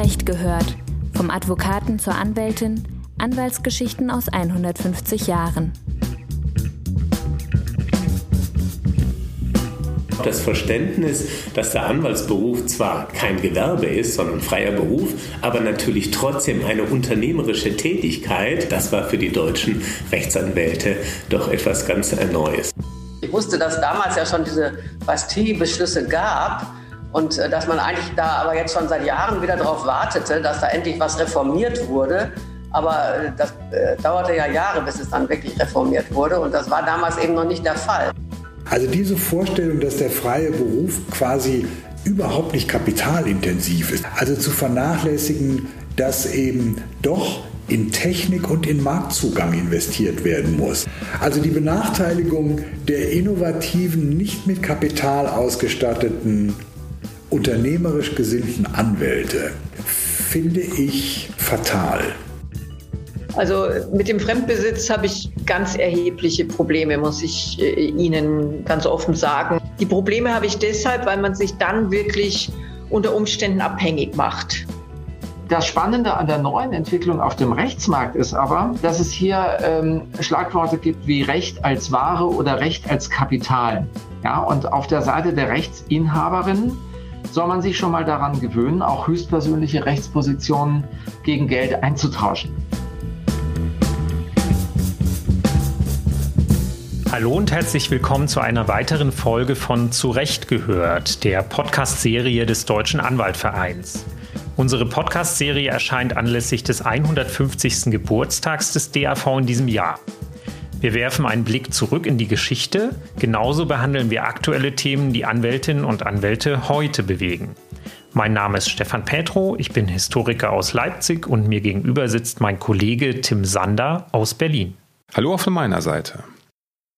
Recht gehört. Vom Advokaten zur Anwältin, Anwaltsgeschichten aus 150 Jahren. Das Verständnis, dass der Anwaltsberuf zwar kein Gewerbe ist, sondern freier Beruf, aber natürlich trotzdem eine unternehmerische Tätigkeit, das war für die deutschen Rechtsanwälte doch etwas ganz Neues. Ich wusste, dass damals ja schon diese Bastille-Beschlüsse gab und äh, dass man eigentlich da aber jetzt schon seit Jahren wieder darauf wartete, dass da endlich was reformiert wurde. Aber äh, das äh, dauerte ja Jahre, bis es dann wirklich reformiert wurde und das war damals eben noch nicht der Fall. Also diese Vorstellung, dass der freie Beruf quasi überhaupt nicht kapitalintensiv ist, also zu vernachlässigen, dass eben doch in Technik und in Marktzugang investiert werden muss. Also die Benachteiligung der innovativen, nicht mit Kapital ausgestatteten, unternehmerisch gesinnten Anwälte finde ich fatal. Also mit dem Fremdbesitz habe ich ganz erhebliche Probleme, muss ich äh, Ihnen ganz offen sagen. Die Probleme habe ich deshalb, weil man sich dann wirklich unter Umständen abhängig macht. Das Spannende an der neuen Entwicklung auf dem Rechtsmarkt ist aber, dass es hier ähm, Schlagworte gibt wie Recht als Ware oder Recht als Kapital. Ja, und auf der Seite der Rechtsinhaberin soll man sich schon mal daran gewöhnen, auch höchstpersönliche Rechtspositionen gegen Geld einzutauschen. Hallo und herzlich willkommen zu einer weiteren Folge von Zurecht gehört, der Podcast-Serie des Deutschen Anwaltvereins. Unsere Podcast-Serie erscheint anlässlich des 150. Geburtstags des DAV in diesem Jahr. Wir werfen einen Blick zurück in die Geschichte, genauso behandeln wir aktuelle Themen, die Anwältinnen und Anwälte heute bewegen. Mein Name ist Stefan Petro, ich bin Historiker aus Leipzig und mir gegenüber sitzt mein Kollege Tim Sander aus Berlin. Hallo auch von meiner Seite.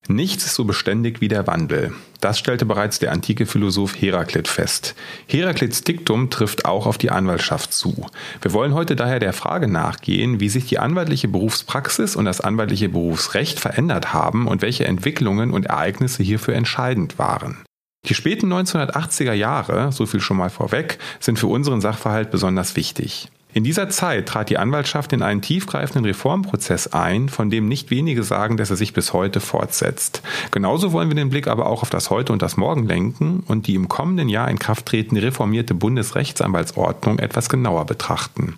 Nichts ist so beständig wie der Wandel. Das stellte bereits der antike Philosoph Heraklit fest. Heraklits Diktum trifft auch auf die Anwaltschaft zu. Wir wollen heute daher der Frage nachgehen, wie sich die anwaltliche Berufspraxis und das anwaltliche Berufsrecht verändert haben und welche Entwicklungen und Ereignisse hierfür entscheidend waren. Die späten 1980er Jahre, so viel schon mal vorweg, sind für unseren Sachverhalt besonders wichtig. In dieser Zeit trat die Anwaltschaft in einen tiefgreifenden Reformprozess ein, von dem nicht wenige sagen, dass er sich bis heute fortsetzt. Genauso wollen wir den Blick aber auch auf das Heute und das Morgen lenken und die im kommenden Jahr in Kraft tretende reformierte Bundesrechtsanwaltsordnung etwas genauer betrachten.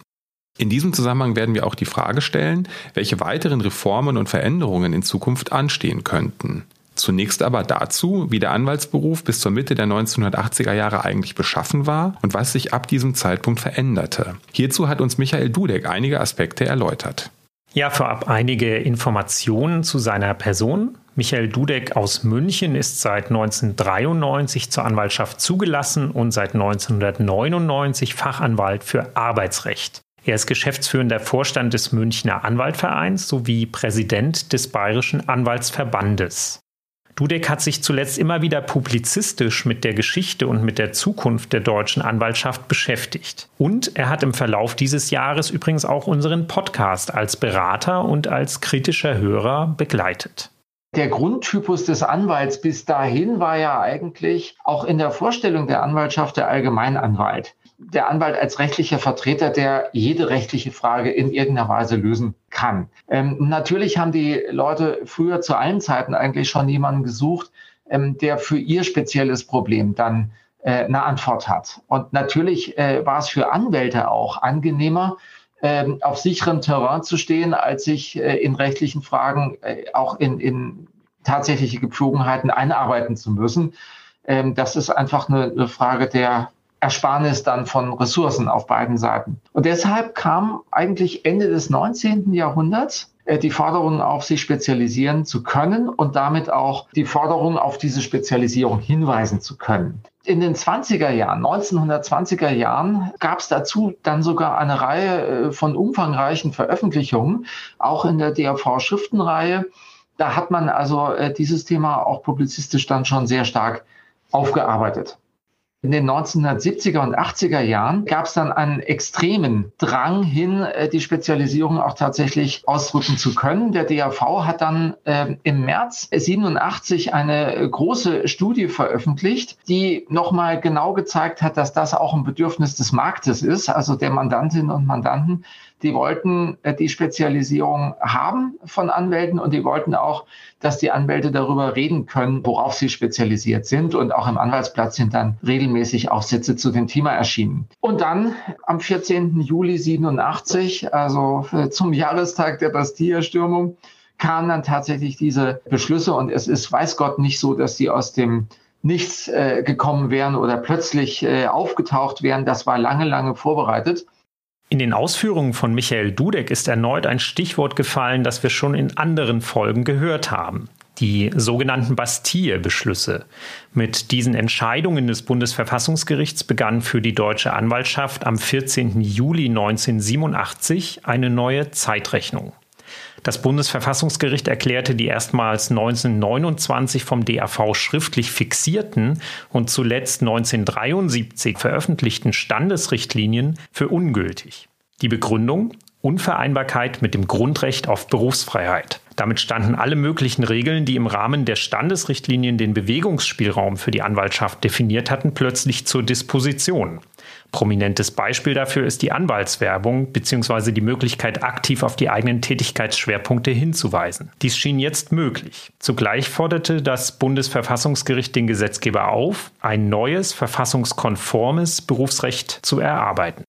In diesem Zusammenhang werden wir auch die Frage stellen, welche weiteren Reformen und Veränderungen in Zukunft anstehen könnten. Zunächst aber dazu, wie der Anwaltsberuf bis zur Mitte der 1980er Jahre eigentlich beschaffen war und was sich ab diesem Zeitpunkt veränderte. Hierzu hat uns Michael Dudek einige Aspekte erläutert. Ja, vorab einige Informationen zu seiner Person. Michael Dudek aus München ist seit 1993 zur Anwaltschaft zugelassen und seit 1999 Fachanwalt für Arbeitsrecht. Er ist geschäftsführender Vorstand des Münchner Anwaltvereins sowie Präsident des Bayerischen Anwaltsverbandes. Dudek hat sich zuletzt immer wieder publizistisch mit der Geschichte und mit der Zukunft der deutschen Anwaltschaft beschäftigt. Und er hat im Verlauf dieses Jahres übrigens auch unseren Podcast als Berater und als kritischer Hörer begleitet. Der Grundtypus des Anwalts bis dahin war ja eigentlich auch in der Vorstellung der Anwaltschaft der Allgemeinanwalt der Anwalt als rechtlicher Vertreter, der jede rechtliche Frage in irgendeiner Weise lösen kann. Ähm, natürlich haben die Leute früher zu allen Zeiten eigentlich schon jemanden gesucht, ähm, der für ihr spezielles Problem dann äh, eine Antwort hat. Und natürlich äh, war es für Anwälte auch angenehmer, ähm, auf sicherem Terrain zu stehen, als sich äh, in rechtlichen Fragen äh, auch in, in tatsächliche Gepflogenheiten einarbeiten zu müssen. Ähm, das ist einfach eine, eine Frage der Ersparnis dann von Ressourcen auf beiden Seiten. Und deshalb kam eigentlich Ende des 19. Jahrhunderts äh, die Forderung auf, sich spezialisieren zu können und damit auch die Forderung auf diese Spezialisierung hinweisen zu können. In den 20er Jahren, 1920er Jahren, gab es dazu dann sogar eine Reihe äh, von umfangreichen Veröffentlichungen, auch in der DAV-Schriftenreihe. Da hat man also äh, dieses Thema auch publizistisch dann schon sehr stark aufgearbeitet. In den 1970er und 80er Jahren gab es dann einen extremen Drang hin, äh, die Spezialisierung auch tatsächlich ausdrücken zu können. Der DAV hat dann äh, im März 87 eine große Studie veröffentlicht, die nochmal genau gezeigt hat, dass das auch ein Bedürfnis des Marktes ist, also der Mandantinnen und Mandanten, die wollten äh, die Spezialisierung haben von Anwälten und die wollten auch, dass die Anwälte darüber reden können, worauf sie spezialisiert sind. Und auch im Anwaltsplatz sind dann regelmäßig Aufsätze zu dem Thema erschienen. Und dann am 14. Juli 87, also äh, zum Jahrestag der Bastille-Stürmung, kamen dann tatsächlich diese Beschlüsse. Und es ist, weiß Gott, nicht so, dass sie aus dem Nichts äh, gekommen wären oder plötzlich äh, aufgetaucht wären. Das war lange, lange vorbereitet. In den Ausführungen von Michael Dudek ist erneut ein Stichwort gefallen, das wir schon in anderen Folgen gehört haben. Die sogenannten Bastille-Beschlüsse. Mit diesen Entscheidungen des Bundesverfassungsgerichts begann für die deutsche Anwaltschaft am 14. Juli 1987 eine neue Zeitrechnung. Das Bundesverfassungsgericht erklärte die erstmals 1929 vom DAV schriftlich fixierten und zuletzt 1973 veröffentlichten Standesrichtlinien für ungültig. Die Begründung Unvereinbarkeit mit dem Grundrecht auf Berufsfreiheit. Damit standen alle möglichen Regeln, die im Rahmen der Standesrichtlinien den Bewegungsspielraum für die Anwaltschaft definiert hatten, plötzlich zur Disposition. Prominentes Beispiel dafür ist die Anwaltswerbung bzw. die Möglichkeit, aktiv auf die eigenen Tätigkeitsschwerpunkte hinzuweisen. Dies schien jetzt möglich. Zugleich forderte das Bundesverfassungsgericht den Gesetzgeber auf, ein neues verfassungskonformes Berufsrecht zu erarbeiten.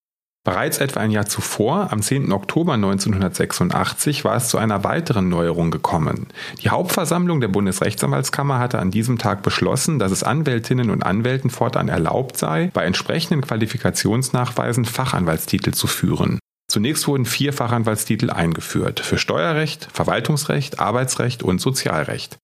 Bereits etwa ein Jahr zuvor, am 10. Oktober 1986, war es zu einer weiteren Neuerung gekommen. Die Hauptversammlung der Bundesrechtsanwaltskammer hatte an diesem Tag beschlossen, dass es Anwältinnen und Anwälten fortan erlaubt sei, bei entsprechenden Qualifikationsnachweisen Fachanwaltstitel zu führen. Zunächst wurden vier Fachanwaltstitel eingeführt für Steuerrecht, Verwaltungsrecht, Arbeitsrecht und Sozialrecht.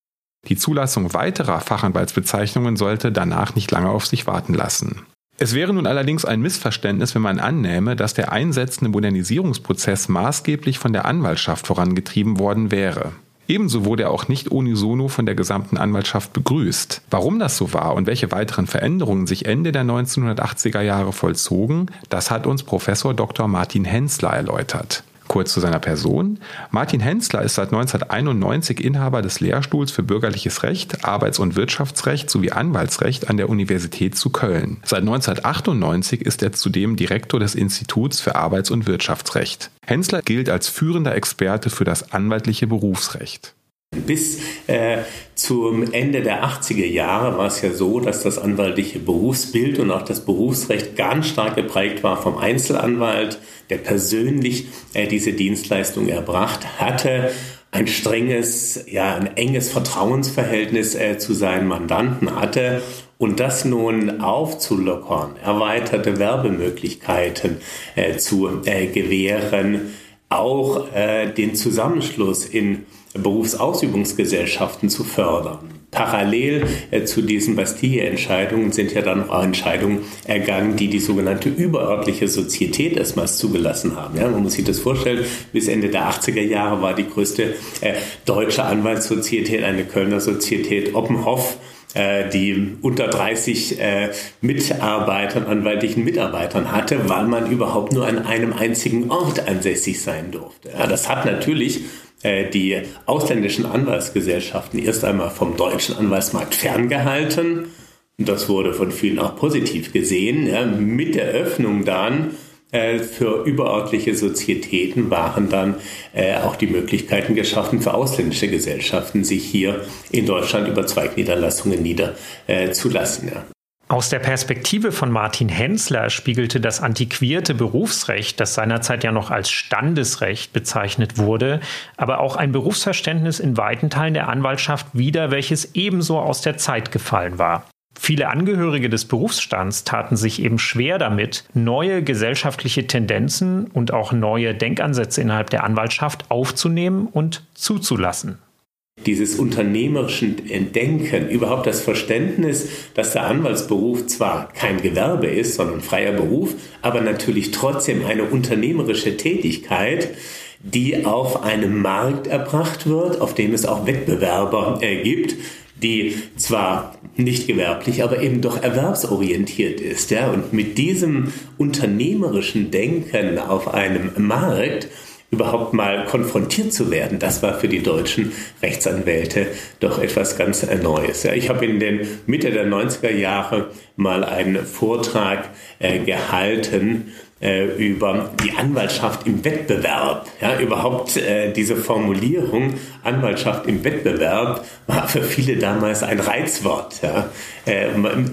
Die Zulassung weiterer Fachanwaltsbezeichnungen sollte danach nicht lange auf sich warten lassen. Es wäre nun allerdings ein Missverständnis, wenn man annähme, dass der einsetzende Modernisierungsprozess maßgeblich von der Anwaltschaft vorangetrieben worden wäre. Ebenso wurde er auch nicht unisono von der gesamten Anwaltschaft begrüßt. Warum das so war und welche weiteren Veränderungen sich Ende der 1980er Jahre vollzogen, das hat uns Professor Dr. Martin Hensler erläutert. Kurz zu seiner Person. Martin Hensler ist seit 1991 Inhaber des Lehrstuhls für bürgerliches Recht, Arbeits- und Wirtschaftsrecht sowie Anwaltsrecht an der Universität zu Köln. Seit 1998 ist er zudem Direktor des Instituts für Arbeits- und Wirtschaftsrecht. Hensler gilt als führender Experte für das anwaltliche Berufsrecht. Bis äh, zum Ende der 80er Jahre war es ja so, dass das anwaltliche Berufsbild und auch das Berufsrecht ganz stark geprägt war vom Einzelanwalt, der persönlich äh, diese Dienstleistung erbracht hatte. Ein strenges, ja, ein enges Vertrauensverhältnis äh, zu seinen Mandanten hatte. Und das nun aufzulockern, erweiterte Werbemöglichkeiten äh, zu äh, gewähren, auch äh, den Zusammenschluss in Berufsausübungsgesellschaften zu fördern. Parallel äh, zu diesen Bastille-Entscheidungen sind ja dann auch Entscheidungen ergangen, die die sogenannte überörtliche Sozietät erstmals zugelassen haben. Ja, man muss sich das vorstellen, bis Ende der 80er Jahre war die größte äh, deutsche Anwaltssozietät eine Kölner Sozietät Oppenhoff die unter 30 äh, Mitarbeitern, anwaltlichen Mitarbeitern hatte, weil man überhaupt nur an einem einzigen Ort ansässig sein durfte. Ja, das hat natürlich äh, die ausländischen Anwaltsgesellschaften erst einmal vom deutschen Anwaltsmarkt ferngehalten. Das wurde von vielen auch positiv gesehen. Mit der Öffnung dann äh, für überörtliche Sozietäten waren dann äh, auch die Möglichkeiten geschaffen für ausländische Gesellschaften, sich hier in Deutschland über Zweigniederlassungen niederzulassen. Ja. Aus der Perspektive von Martin Hensler spiegelte das antiquierte Berufsrecht, das seinerzeit ja noch als Standesrecht bezeichnet wurde, aber auch ein Berufsverständnis in weiten Teilen der Anwaltschaft wider, welches ebenso aus der Zeit gefallen war. Viele Angehörige des Berufsstands taten sich eben schwer damit, neue gesellschaftliche Tendenzen und auch neue Denkansätze innerhalb der Anwaltschaft aufzunehmen und zuzulassen. Dieses unternehmerischen Denken, überhaupt das Verständnis, dass der Anwaltsberuf zwar kein Gewerbe ist, sondern freier Beruf, aber natürlich trotzdem eine unternehmerische Tätigkeit, die auf einem Markt erbracht wird, auf dem es auch Wettbewerber äh, gibt, die zwar nicht gewerblich, aber eben doch erwerbsorientiert ist. Ja? Und mit diesem unternehmerischen Denken auf einem Markt überhaupt mal konfrontiert zu werden, das war für die deutschen Rechtsanwälte doch etwas ganz Neues. Ja, ich habe in den Mitte der 90er Jahre mal einen Vortrag äh, gehalten über die Anwaltschaft im Wettbewerb. Ja, überhaupt äh, diese Formulierung Anwaltschaft im Wettbewerb war für viele damals ein Reizwort. Ja. Äh,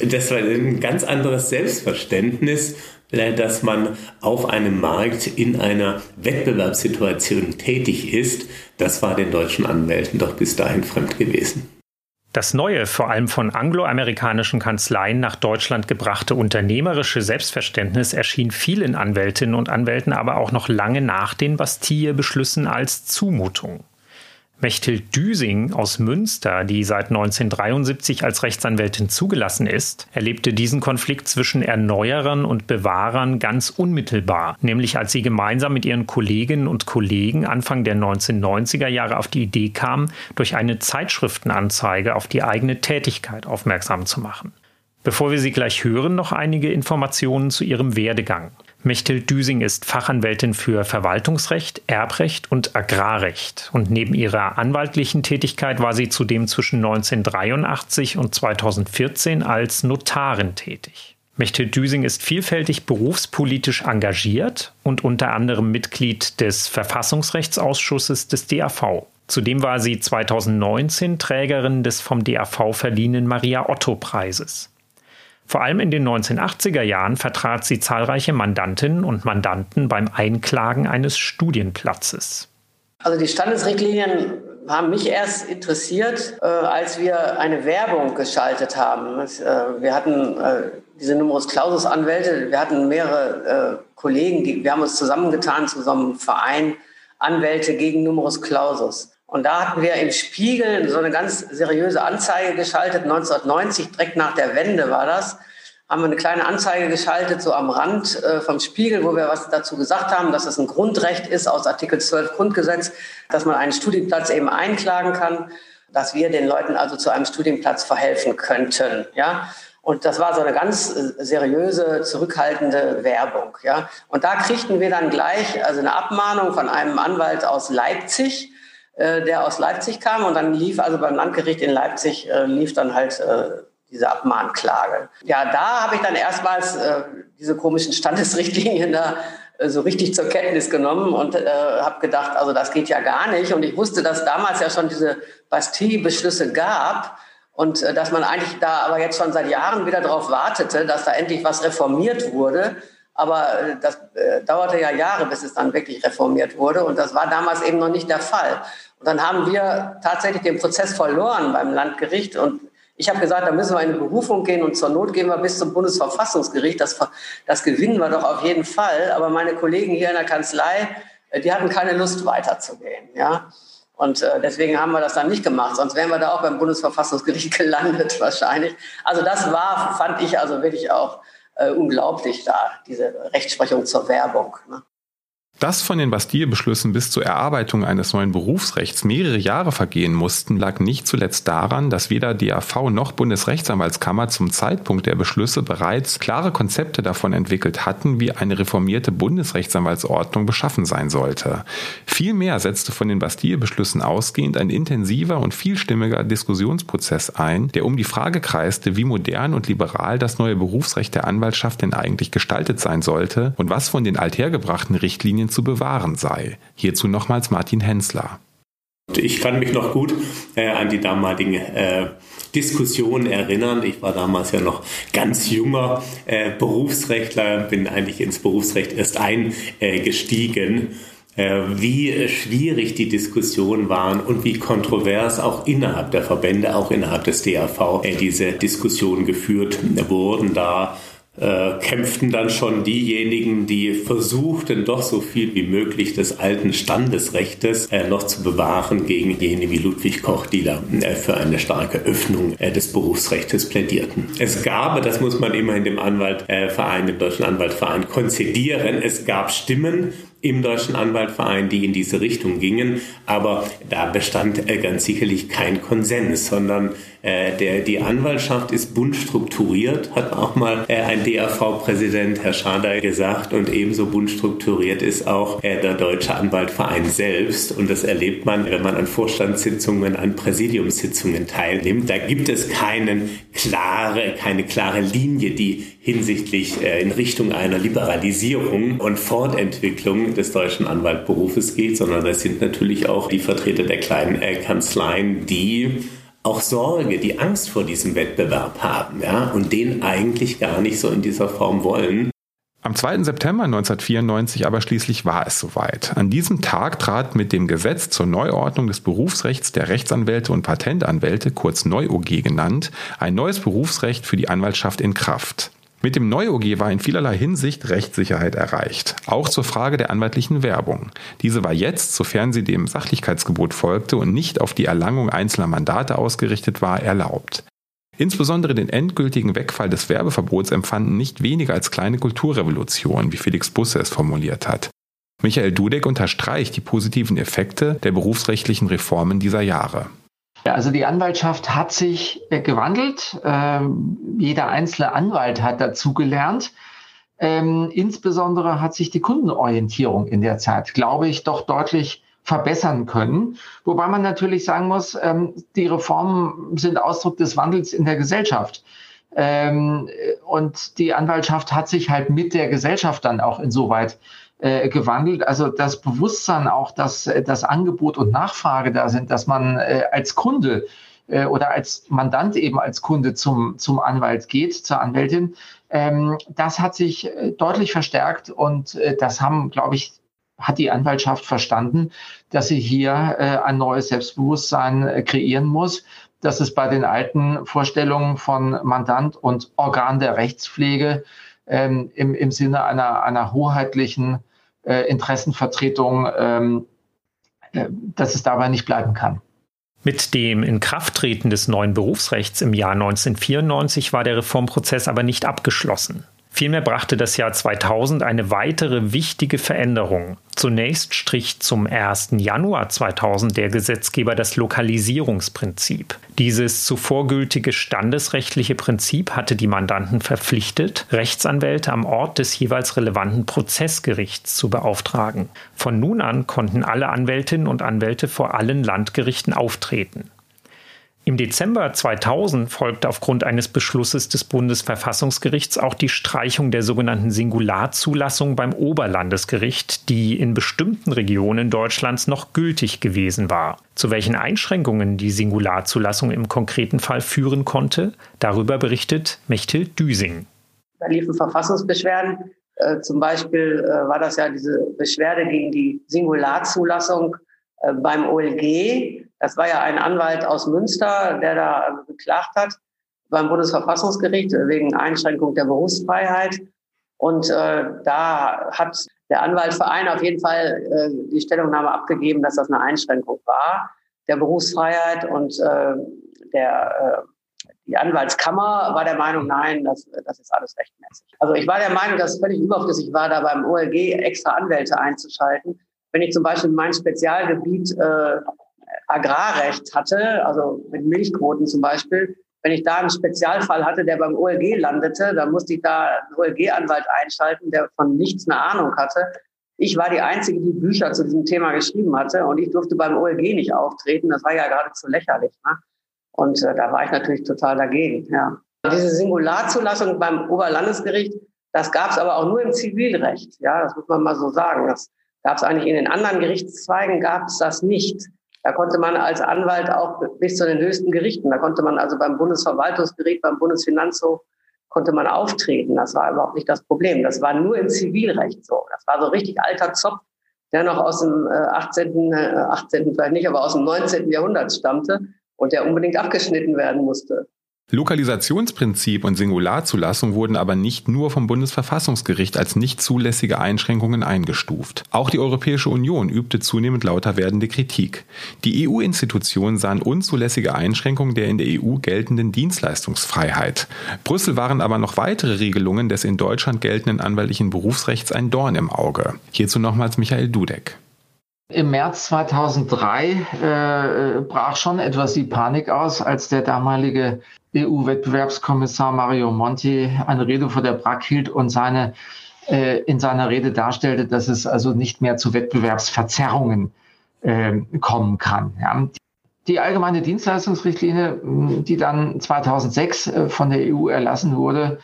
das war ein ganz anderes Selbstverständnis äh, dass man auf einem Markt in einer Wettbewerbssituation tätig ist, das war den deutschen Anwälten doch bis dahin fremd gewesen. Das neue, vor allem von angloamerikanischen Kanzleien nach Deutschland gebrachte unternehmerische Selbstverständnis erschien vielen Anwältinnen und Anwälten aber auch noch lange nach den Bastille-Beschlüssen als Zumutung. Mechthild Düsing aus Münster, die seit 1973 als Rechtsanwältin zugelassen ist, erlebte diesen Konflikt zwischen Erneuerern und Bewahrern ganz unmittelbar, nämlich als sie gemeinsam mit ihren Kolleginnen und Kollegen Anfang der 1990er Jahre auf die Idee kam, durch eine Zeitschriftenanzeige auf die eigene Tätigkeit aufmerksam zu machen. Bevor wir sie gleich hören, noch einige Informationen zu ihrem Werdegang. Mechthild Düsing ist Fachanwältin für Verwaltungsrecht, Erbrecht und Agrarrecht. Und neben ihrer anwaltlichen Tätigkeit war sie zudem zwischen 1983 und 2014 als Notarin tätig. Mechthild Düsing ist vielfältig berufspolitisch engagiert und unter anderem Mitglied des Verfassungsrechtsausschusses des DAV. Zudem war sie 2019 Trägerin des vom DAV verliehenen Maria Otto Preises. Vor allem in den 1980er Jahren vertrat sie zahlreiche Mandantinnen und Mandanten beim Einklagen eines Studienplatzes. Also die Standesrichtlinien haben mich erst interessiert, äh, als wir eine Werbung geschaltet haben. Das, äh, wir hatten äh, diese Numerus Clausus Anwälte, wir hatten mehrere äh, Kollegen, die, wir haben uns zusammengetan zu so einem Verein Anwälte gegen Numerus Clausus. Und da hatten wir im Spiegel so eine ganz seriöse Anzeige geschaltet. 1990, direkt nach der Wende war das, haben wir eine kleine Anzeige geschaltet, so am Rand äh, vom Spiegel, wo wir was dazu gesagt haben, dass es ein Grundrecht ist aus Artikel 12 Grundgesetz, dass man einen Studienplatz eben einklagen kann, dass wir den Leuten also zu einem Studienplatz verhelfen könnten. Ja? Und das war so eine ganz äh, seriöse, zurückhaltende Werbung. Ja? Und da kriegten wir dann gleich also eine Abmahnung von einem Anwalt aus Leipzig, äh, der aus Leipzig kam und dann lief also beim Landgericht in Leipzig äh, lief dann halt äh, diese Abmahnklage. Ja, da habe ich dann erstmals äh, diese komischen Standesrichtlinien da äh, so richtig zur Kenntnis genommen und äh, habe gedacht, also das geht ja gar nicht. Und ich wusste, dass damals ja schon diese Bastille-Beschlüsse gab und äh, dass man eigentlich da aber jetzt schon seit Jahren wieder darauf wartete, dass da endlich was reformiert wurde. Aber äh, das äh, dauerte ja Jahre, bis es dann wirklich reformiert wurde. Und das war damals eben noch nicht der Fall. Und dann haben wir tatsächlich den Prozess verloren beim Landgericht. Und ich habe gesagt, da müssen wir in eine Berufung gehen und zur Not gehen wir bis zum Bundesverfassungsgericht. Das, das gewinnen wir doch auf jeden Fall. Aber meine Kollegen hier in der Kanzlei, äh, die hatten keine Lust weiterzugehen. Ja? Und äh, deswegen haben wir das dann nicht gemacht. Sonst wären wir da auch beim Bundesverfassungsgericht gelandet wahrscheinlich. Also das war, fand ich also wirklich auch äh, unglaublich da, diese Rechtsprechung zur Werbung. Ne? Dass von den Bastille-Beschlüssen bis zur Erarbeitung eines neuen Berufsrechts mehrere Jahre vergehen mussten, lag nicht zuletzt daran, dass weder DAV noch Bundesrechtsanwaltskammer zum Zeitpunkt der Beschlüsse bereits klare Konzepte davon entwickelt hatten, wie eine reformierte Bundesrechtsanwaltsordnung beschaffen sein sollte. Vielmehr setzte von den Bastille-Beschlüssen ausgehend ein intensiver und vielstimmiger Diskussionsprozess ein, der um die Frage kreiste, wie modern und liberal das neue Berufsrecht der Anwaltschaft denn eigentlich gestaltet sein sollte und was von den althergebrachten Richtlinien zu bewahren sei. Hierzu nochmals Martin Hensler. Ich kann mich noch gut äh, an die damaligen äh, Diskussionen erinnern. Ich war damals ja noch ganz junger äh, Berufsrechtler, bin eigentlich ins Berufsrecht erst eingestiegen. Äh, wie schwierig die Diskussionen waren und wie kontrovers auch innerhalb der Verbände, auch innerhalb des DAV, äh, diese Diskussionen geführt wurden. Da äh, kämpften dann schon diejenigen, die versuchten, doch so viel wie möglich des alten Standesrechtes äh, noch zu bewahren gegen jene wie Ludwig Koch, die da äh, für eine starke Öffnung äh, des Berufsrechts plädierten. Es gab, das muss man immer in dem Anwaltverein, dem Deutschen Anwaltverein konzidieren, es gab Stimmen, im Deutschen Anwaltverein, die in diese Richtung gingen. Aber da bestand äh, ganz sicherlich kein Konsens, sondern äh, der, die Anwaltschaft ist bunt strukturiert, hat auch mal äh, ein DAV-Präsident, Herr Schader, gesagt. Und ebenso bunt strukturiert ist auch äh, der Deutsche Anwaltverein selbst. Und das erlebt man, wenn man an Vorstandssitzungen, an Präsidiumssitzungen teilnimmt. Da gibt es keinen klare, keine klare Linie, die hinsichtlich äh, in Richtung einer Liberalisierung und Fortentwicklung des deutschen Anwaltberufes geht, sondern das sind natürlich auch die Vertreter der kleinen äh, Kanzleien, die auch Sorge, die Angst vor diesem Wettbewerb haben ja, und den eigentlich gar nicht so in dieser Form wollen. Am 2. September 1994 aber schließlich war es soweit. An diesem Tag trat mit dem Gesetz zur Neuordnung des Berufsrechts der Rechtsanwälte und Patentanwälte, kurz Neu-OG genannt, ein neues Berufsrecht für die Anwaltschaft in Kraft. Mit dem Neu-OG war in vielerlei Hinsicht Rechtssicherheit erreicht, auch zur Frage der anwaltlichen Werbung. Diese war jetzt, sofern sie dem Sachlichkeitsgebot folgte und nicht auf die Erlangung einzelner Mandate ausgerichtet war, erlaubt. Insbesondere den endgültigen Wegfall des Werbeverbots empfanden nicht weniger als kleine Kulturrevolution, wie Felix Busse es formuliert hat. Michael Dudek unterstreicht die positiven Effekte der berufsrechtlichen Reformen dieser Jahre. Ja, also die Anwaltschaft hat sich äh, gewandelt. Ähm, jeder einzelne Anwalt hat dazugelernt. Ähm, insbesondere hat sich die Kundenorientierung in der Zeit, glaube ich, doch deutlich verbessern können. Wobei man natürlich sagen muss, ähm, die Reformen sind Ausdruck des Wandels in der Gesellschaft. Ähm, und die Anwaltschaft hat sich halt mit der Gesellschaft dann auch insoweit äh, gewandelt. Also das Bewusstsein auch, dass äh, das Angebot und Nachfrage da sind, dass man äh, als Kunde äh, oder als Mandant eben als Kunde zum, zum Anwalt geht, zur Anwältin, ähm, das hat sich äh, deutlich verstärkt und äh, das haben, glaube ich, hat die Anwaltschaft verstanden, dass sie hier äh, ein neues Selbstbewusstsein äh, kreieren muss, dass es bei den alten Vorstellungen von Mandant und Organ der Rechtspflege ähm, im, im Sinne einer, einer hoheitlichen äh, Interessenvertretung, ähm, äh, dass es dabei nicht bleiben kann. Mit dem Inkrafttreten des neuen Berufsrechts im Jahr 1994 war der Reformprozess aber nicht abgeschlossen. Vielmehr brachte das Jahr 2000 eine weitere wichtige Veränderung. Zunächst strich zum 1. Januar 2000 der Gesetzgeber das Lokalisierungsprinzip. Dieses zuvor gültige standesrechtliche Prinzip hatte die Mandanten verpflichtet, Rechtsanwälte am Ort des jeweils relevanten Prozessgerichts zu beauftragen. Von nun an konnten alle Anwältinnen und Anwälte vor allen Landgerichten auftreten. Im Dezember 2000 folgte aufgrund eines Beschlusses des Bundesverfassungsgerichts auch die Streichung der sogenannten Singularzulassung beim Oberlandesgericht, die in bestimmten Regionen Deutschlands noch gültig gewesen war. Zu welchen Einschränkungen die Singularzulassung im konkreten Fall führen konnte, darüber berichtet Mechthild Düsing. Da liefen Verfassungsbeschwerden. Äh, zum Beispiel äh, war das ja diese Beschwerde gegen die Singularzulassung äh, beim OLG das war ja ein Anwalt aus Münster, der da geklagt hat beim Bundesverfassungsgericht wegen Einschränkung der Berufsfreiheit. Und äh, da hat der Anwaltverein auf jeden Fall äh, die Stellungnahme abgegeben, dass das eine Einschränkung war der Berufsfreiheit. Und äh, der, äh, die Anwaltskammer war der Meinung, nein, das, das ist alles rechtmäßig. Also ich war der Meinung, dass es völlig überflüssig war, da beim OLG extra Anwälte einzuschalten. Wenn ich zum Beispiel mein Spezialgebiet äh, Agrarrecht hatte, also mit Milchquoten zum Beispiel, wenn ich da einen Spezialfall hatte, der beim OLG landete, dann musste ich da einen OLG-Anwalt einschalten, der von nichts eine Ahnung hatte. Ich war die Einzige, die Bücher zu diesem Thema geschrieben hatte und ich durfte beim OLG nicht auftreten. Das war ja geradezu lächerlich. Ne? Und äh, da war ich natürlich total dagegen. Ja. Diese Singularzulassung beim Oberlandesgericht, das gab es aber auch nur im Zivilrecht. Ja, das muss man mal so sagen. Das gab es eigentlich in den anderen Gerichtszweigen, gab es das nicht. Da konnte man als Anwalt auch bis zu den höchsten Gerichten, da konnte man also beim Bundesverwaltungsgericht, beim Bundesfinanzhof, konnte man auftreten. Das war überhaupt nicht das Problem. Das war nur im Zivilrecht so. Das war so richtig alter Zopf, der noch aus dem 18., äh, 18. Äh, vielleicht nicht, aber aus dem 19. Jahrhundert stammte und der unbedingt abgeschnitten werden musste. Lokalisationsprinzip und Singularzulassung wurden aber nicht nur vom Bundesverfassungsgericht als nicht zulässige Einschränkungen eingestuft. Auch die Europäische Union übte zunehmend lauter werdende Kritik. Die EU-Institutionen sahen unzulässige Einschränkungen der in der EU geltenden Dienstleistungsfreiheit. Brüssel waren aber noch weitere Regelungen des in Deutschland geltenden anwaltlichen Berufsrechts ein Dorn im Auge. Hierzu nochmals Michael Dudek. Im März 2003 äh, brach schon etwas die Panik aus, als der damalige EU-Wettbewerbskommissar Mario Monti eine Rede vor der BRAC hielt und seine, äh, in seiner Rede darstellte, dass es also nicht mehr zu Wettbewerbsverzerrungen äh, kommen kann. Ja. Die allgemeine Dienstleistungsrichtlinie, die dann 2006 äh, von der EU erlassen wurde,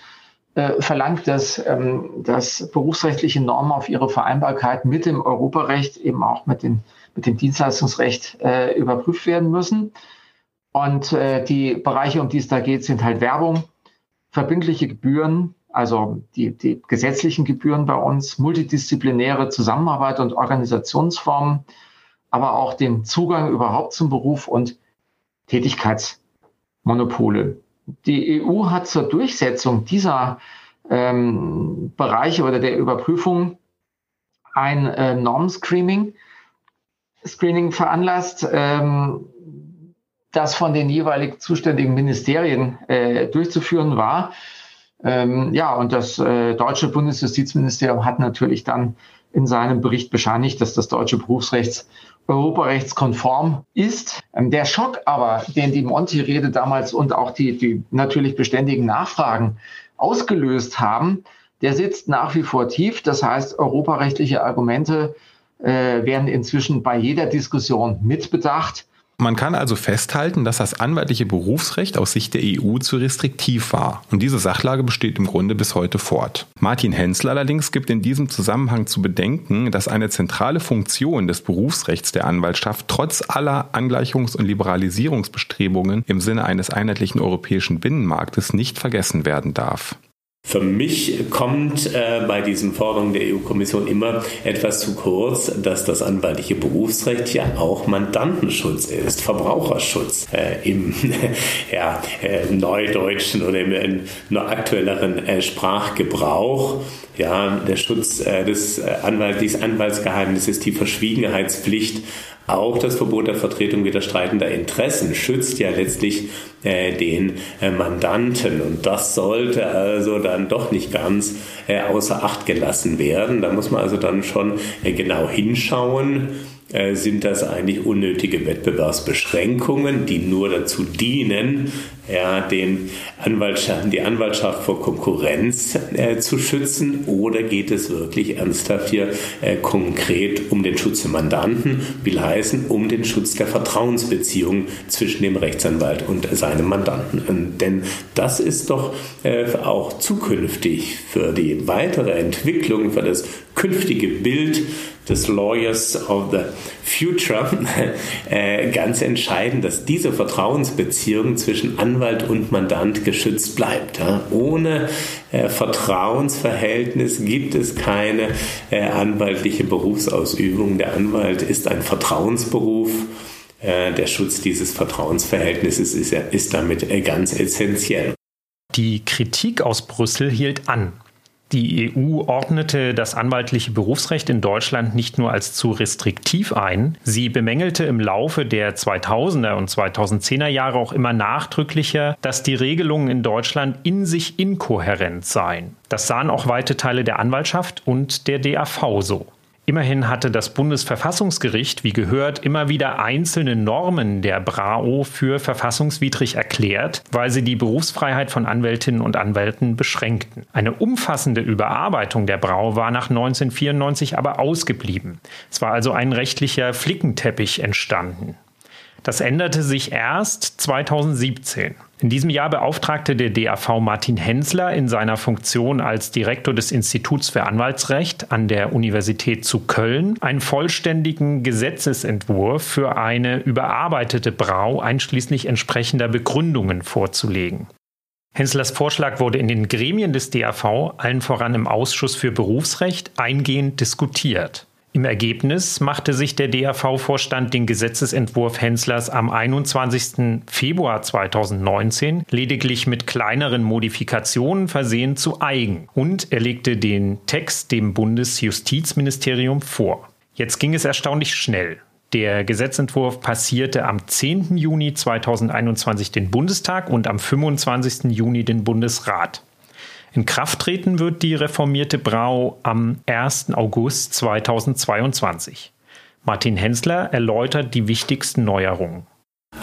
äh, verlangt, dass, ähm, dass berufsrechtliche Normen auf ihre Vereinbarkeit mit dem Europarecht, eben auch mit, den, mit dem Dienstleistungsrecht äh, überprüft werden müssen. Und äh, die Bereiche, um die es da geht, sind halt Werbung, verbindliche Gebühren, also die, die gesetzlichen Gebühren bei uns, multidisziplinäre Zusammenarbeit und Organisationsformen, aber auch den Zugang überhaupt zum Beruf und Tätigkeitsmonopole. Die EU hat zur Durchsetzung dieser ähm, Bereiche oder der Überprüfung ein äh, Norm-Screening Screening veranlasst. Ähm, das von den jeweilig zuständigen Ministerien äh, durchzuführen war. Ähm, ja, und das äh, deutsche Bundesjustizministerium hat natürlich dann in seinem Bericht bescheinigt, dass das deutsche Berufsrechts europarechtskonform ist. Ähm, der Schock aber, den die Monti-Rede damals und auch die, die natürlich beständigen Nachfragen ausgelöst haben, der sitzt nach wie vor tief. Das heißt, europarechtliche Argumente äh, werden inzwischen bei jeder Diskussion mitbedacht. Man kann also festhalten, dass das anwaltliche Berufsrecht aus Sicht der EU zu restriktiv war. Und diese Sachlage besteht im Grunde bis heute fort. Martin Hensel allerdings gibt in diesem Zusammenhang zu bedenken, dass eine zentrale Funktion des Berufsrechts der Anwaltschaft trotz aller Angleichungs- und Liberalisierungsbestrebungen im Sinne eines einheitlichen europäischen Binnenmarktes nicht vergessen werden darf. Für mich kommt äh, bei diesen Forderungen der EU-Kommission immer etwas zu kurz, dass das anwaltliche Berufsrecht ja auch Mandantenschutz ist, Verbraucherschutz äh, im ja, äh, neudeutschen oder im äh, nur aktuelleren äh, Sprachgebrauch. Ja, der Schutz äh, des Anwalt, Anwaltsgeheimnisses, die Verschwiegenheitspflicht auch das Verbot der Vertretung widerstreitender Interessen schützt ja letztlich äh, den äh, Mandanten und das sollte also dann doch nicht ganz äh, außer Acht gelassen werden. Da muss man also dann schon äh, genau hinschauen äh, sind das eigentlich unnötige Wettbewerbsbeschränkungen, die nur dazu dienen, ja, den Anwaltschaft, die Anwaltschaft vor Konkurrenz äh, zu schützen oder geht es wirklich ernsthaft hier äh, konkret um den Schutz der Mandanten, will heißen um den Schutz der Vertrauensbeziehung zwischen dem Rechtsanwalt und seinem Mandanten. Und denn das ist doch äh, auch zukünftig für die weitere Entwicklung, für das künftige Bild des Lawyers of the Future äh, ganz entscheidend, dass diese Vertrauensbeziehung zwischen Anwalt und Mandant geschützt bleibt. Ohne äh, Vertrauensverhältnis gibt es keine äh, anwaltliche Berufsausübung. Der Anwalt ist ein Vertrauensberuf. Äh, der Schutz dieses Vertrauensverhältnisses ist, ist damit äh, ganz essentiell. Die Kritik aus Brüssel hielt an. Die EU ordnete das anwaltliche Berufsrecht in Deutschland nicht nur als zu restriktiv ein, sie bemängelte im Laufe der 2000er und 2010er Jahre auch immer nachdrücklicher, dass die Regelungen in Deutschland in sich inkohärent seien. Das sahen auch weite Teile der Anwaltschaft und der DAV so. Immerhin hatte das Bundesverfassungsgericht, wie gehört, immer wieder einzelne Normen der BRAO für verfassungswidrig erklärt, weil sie die Berufsfreiheit von Anwältinnen und Anwälten beschränkten. Eine umfassende Überarbeitung der BRAO war nach 1994 aber ausgeblieben. Es war also ein rechtlicher Flickenteppich entstanden. Das änderte sich erst 2017. In diesem Jahr beauftragte der DAV Martin Hensler in seiner Funktion als Direktor des Instituts für Anwaltsrecht an der Universität zu Köln einen vollständigen Gesetzesentwurf für eine überarbeitete Brau einschließlich entsprechender Begründungen vorzulegen. Henslers Vorschlag wurde in den Gremien des DAV, allen voran im Ausschuss für Berufsrecht, eingehend diskutiert. Im Ergebnis machte sich der DAV-Vorstand den Gesetzesentwurf Henslers am 21. Februar 2019 lediglich mit kleineren Modifikationen versehen zu eigen und er legte den Text dem Bundesjustizministerium vor. Jetzt ging es erstaunlich schnell. Der Gesetzentwurf passierte am 10. Juni 2021 den Bundestag und am 25. Juni den Bundesrat. In Kraft treten wird die reformierte Brau am 1. August 2022. Martin Hensler erläutert die wichtigsten Neuerungen.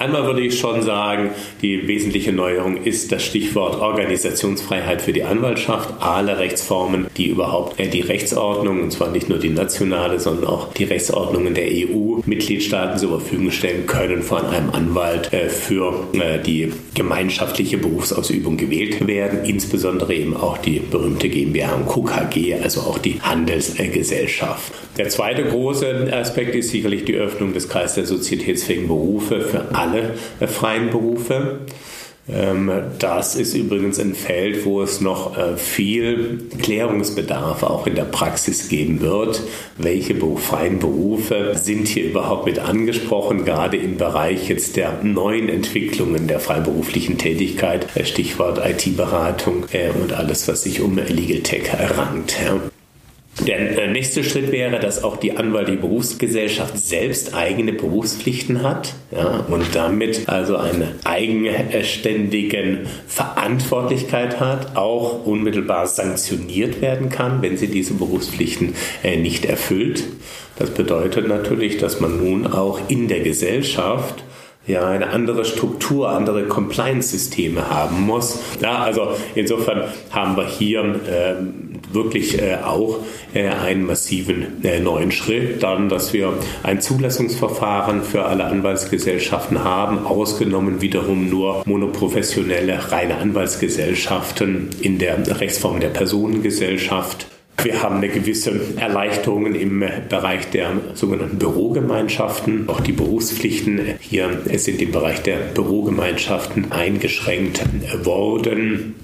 Einmal würde ich schon sagen, die wesentliche Neuerung ist das Stichwort Organisationsfreiheit für die Anwaltschaft. Alle Rechtsformen, die überhaupt äh, die Rechtsordnung, und zwar nicht nur die nationale, sondern auch die Rechtsordnungen der EU-Mitgliedstaaten zur Verfügung stellen können, von einem Anwalt äh, für äh, die gemeinschaftliche Berufsausübung gewählt werden. Insbesondere eben auch die berühmte GmbH und Co. KG, also auch die Handelsgesellschaft. Der zweite große Aspekt ist sicherlich die Öffnung des Kreises der sozietätsfähigen Berufe für alle äh, freien Berufe. Ähm, das ist übrigens ein Feld, wo es noch äh, viel Klärungsbedarf auch in der Praxis geben wird. Welche freien Berufe sind hier überhaupt mit angesprochen, gerade im Bereich jetzt der neuen Entwicklungen der freiberuflichen Tätigkeit, äh, Stichwort IT-Beratung und alles, was sich um Legal Tech rankt. Der äh, nächste Schritt wäre, dass auch die anwaltliche Berufsgesellschaft selbst eigene Berufspflichten hat ja, und damit also eine eigenständige Verantwortlichkeit hat, auch unmittelbar sanktioniert werden kann, wenn sie diese Berufspflichten äh, nicht erfüllt. Das bedeutet natürlich, dass man nun auch in der Gesellschaft ja, eine andere Struktur, andere Compliance-Systeme haben muss. Ja, also insofern haben wir hier ähm, wirklich äh, auch äh, einen massiven äh, neuen Schritt. Dann, dass wir ein Zulassungsverfahren für alle Anwaltsgesellschaften haben, ausgenommen wiederum nur monoprofessionelle reine Anwaltsgesellschaften in der Rechtsform der Personengesellschaft. Wir haben eine gewisse Erleichterung im Bereich der sogenannten Bürogemeinschaften. Auch die Berufspflichten hier sind im Bereich der Bürogemeinschaften eingeschränkt worden.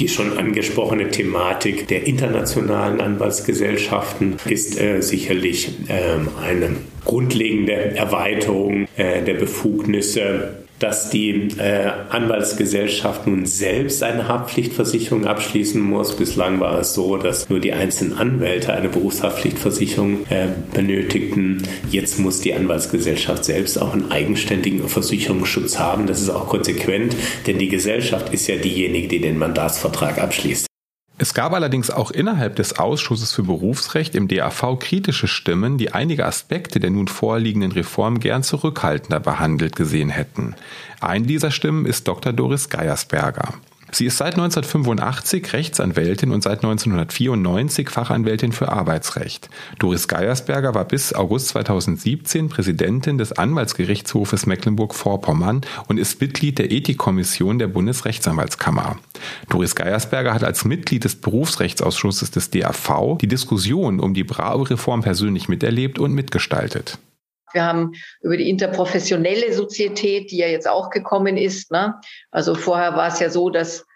Die schon angesprochene Thematik der internationalen Anwaltsgesellschaften ist äh, sicherlich äh, eine grundlegende Erweiterung äh, der Befugnisse dass die äh, Anwaltsgesellschaft nun selbst eine Haftpflichtversicherung abschließen muss. Bislang war es so, dass nur die einzelnen Anwälte eine Berufshaftpflichtversicherung äh, benötigten. Jetzt muss die Anwaltsgesellschaft selbst auch einen eigenständigen Versicherungsschutz haben. Das ist auch konsequent, denn die Gesellschaft ist ja diejenige, die den Mandatsvertrag abschließt. Es gab allerdings auch innerhalb des Ausschusses für Berufsrecht im DAV kritische Stimmen, die einige Aspekte der nun vorliegenden Reform gern zurückhaltender behandelt gesehen hätten. Eine dieser Stimmen ist Dr. Doris Geiersberger. Sie ist seit 1985 Rechtsanwältin und seit 1994 Fachanwältin für Arbeitsrecht. Doris Geiersberger war bis August 2017 Präsidentin des Anwaltsgerichtshofes Mecklenburg-Vorpommern und ist Mitglied der Ethikkommission der Bundesrechtsanwaltskammer. Doris Geiersberger hat als Mitglied des Berufsrechtsausschusses des DAV die Diskussion um die Brau-Reform persönlich miterlebt und mitgestaltet. Wir haben über die interprofessionelle Sozietät, die ja jetzt auch gekommen ist. Ne? Also vorher war es ja so, dass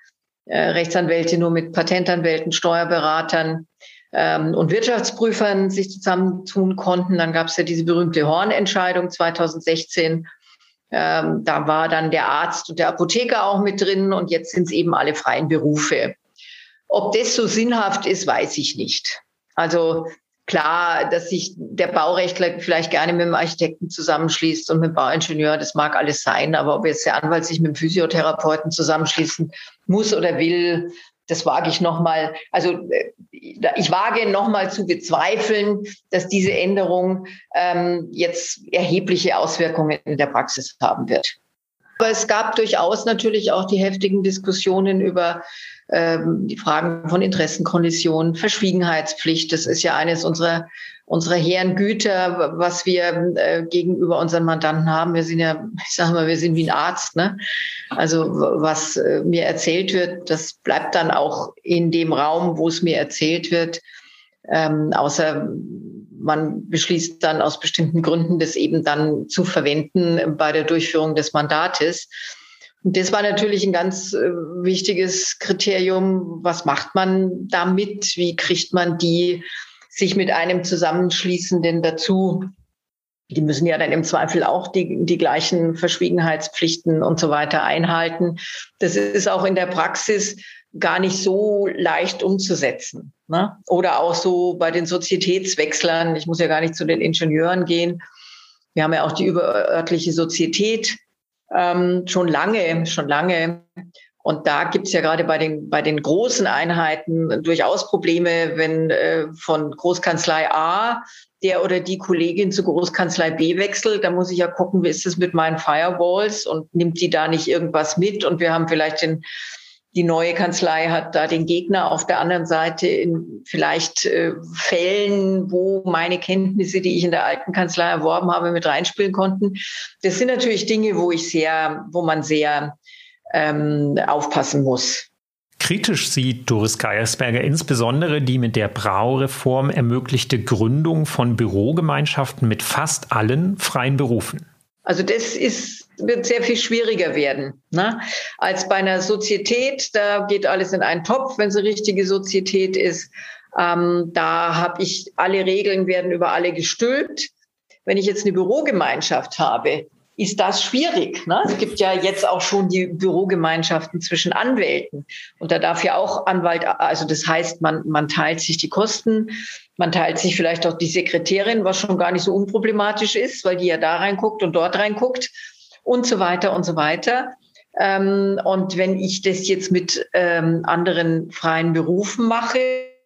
äh, Rechtsanwälte nur mit Patentanwälten, Steuerberatern ähm, und Wirtschaftsprüfern sich zusammentun konnten. Dann gab es ja diese berühmte Hornentscheidung 2016. Ähm, da war dann der Arzt und der Apotheker auch mit drin und jetzt sind es eben alle freien Berufe. Ob das so sinnhaft ist, weiß ich nicht. Also klar, dass sich der Baurechtler vielleicht gerne mit dem Architekten zusammenschließt und mit dem Bauingenieur, das mag alles sein, aber ob jetzt der Anwalt sich mit dem Physiotherapeuten zusammenschließen muss oder will, das wage ich nochmal, also äh, ich wage nochmal zu bezweifeln, dass diese Änderung ähm, jetzt erhebliche Auswirkungen in der Praxis haben wird. Aber es gab durchaus natürlich auch die heftigen Diskussionen über ähm, die Fragen von Interessenkollision, Verschwiegenheitspflicht. Das ist ja eines unserer unserer hehren Güter, was wir äh, gegenüber unseren Mandanten haben. Wir sind ja, ich sage mal, wir sind wie ein Arzt. Ne? Also was äh, mir erzählt wird, das bleibt dann auch in dem Raum, wo es mir erzählt wird. Ähm, außer man beschließt dann aus bestimmten Gründen, das eben dann zu verwenden bei der Durchführung des Mandates. Und das war natürlich ein ganz äh, wichtiges Kriterium. Was macht man damit? Wie kriegt man die sich mit einem zusammenschließenden dazu. Die müssen ja dann im Zweifel auch die, die gleichen Verschwiegenheitspflichten und so weiter einhalten. Das ist auch in der Praxis gar nicht so leicht umzusetzen. Ne? Oder auch so bei den Sozietätswechslern. Ich muss ja gar nicht zu den Ingenieuren gehen. Wir haben ja auch die überörtliche Sozietät ähm, schon lange, schon lange. Und da gibt's ja gerade bei den, bei den großen Einheiten durchaus Probleme, wenn äh, von Großkanzlei A der oder die Kollegin zu Großkanzlei B wechselt. Da muss ich ja gucken, wie ist es mit meinen Firewalls und nimmt die da nicht irgendwas mit? Und wir haben vielleicht den, die neue Kanzlei hat da den Gegner auf der anderen Seite in vielleicht äh, Fällen, wo meine Kenntnisse, die ich in der alten Kanzlei erworben habe, mit reinspielen konnten. Das sind natürlich Dinge, wo ich sehr, wo man sehr ähm, aufpassen muss. Kritisch sieht Doris Geiersberger insbesondere die mit der Braureform ermöglichte Gründung von Bürogemeinschaften mit fast allen freien Berufen. Also das ist, wird sehr viel schwieriger werden ne? als bei einer Sozietät. Da geht alles in einen Topf, wenn es eine richtige Sozietät ist. Ähm, da habe ich alle Regeln werden über alle gestülpt. Wenn ich jetzt eine Bürogemeinschaft habe, ist das schwierig. Ne? Es gibt ja jetzt auch schon die Bürogemeinschaften zwischen Anwälten. Und da darf ja auch Anwalt, also das heißt, man, man teilt sich die Kosten, man teilt sich vielleicht auch die Sekretärin, was schon gar nicht so unproblematisch ist, weil die ja da reinguckt und dort reinguckt und so weiter und so weiter. Ähm, und wenn ich das jetzt mit ähm, anderen freien Berufen mache,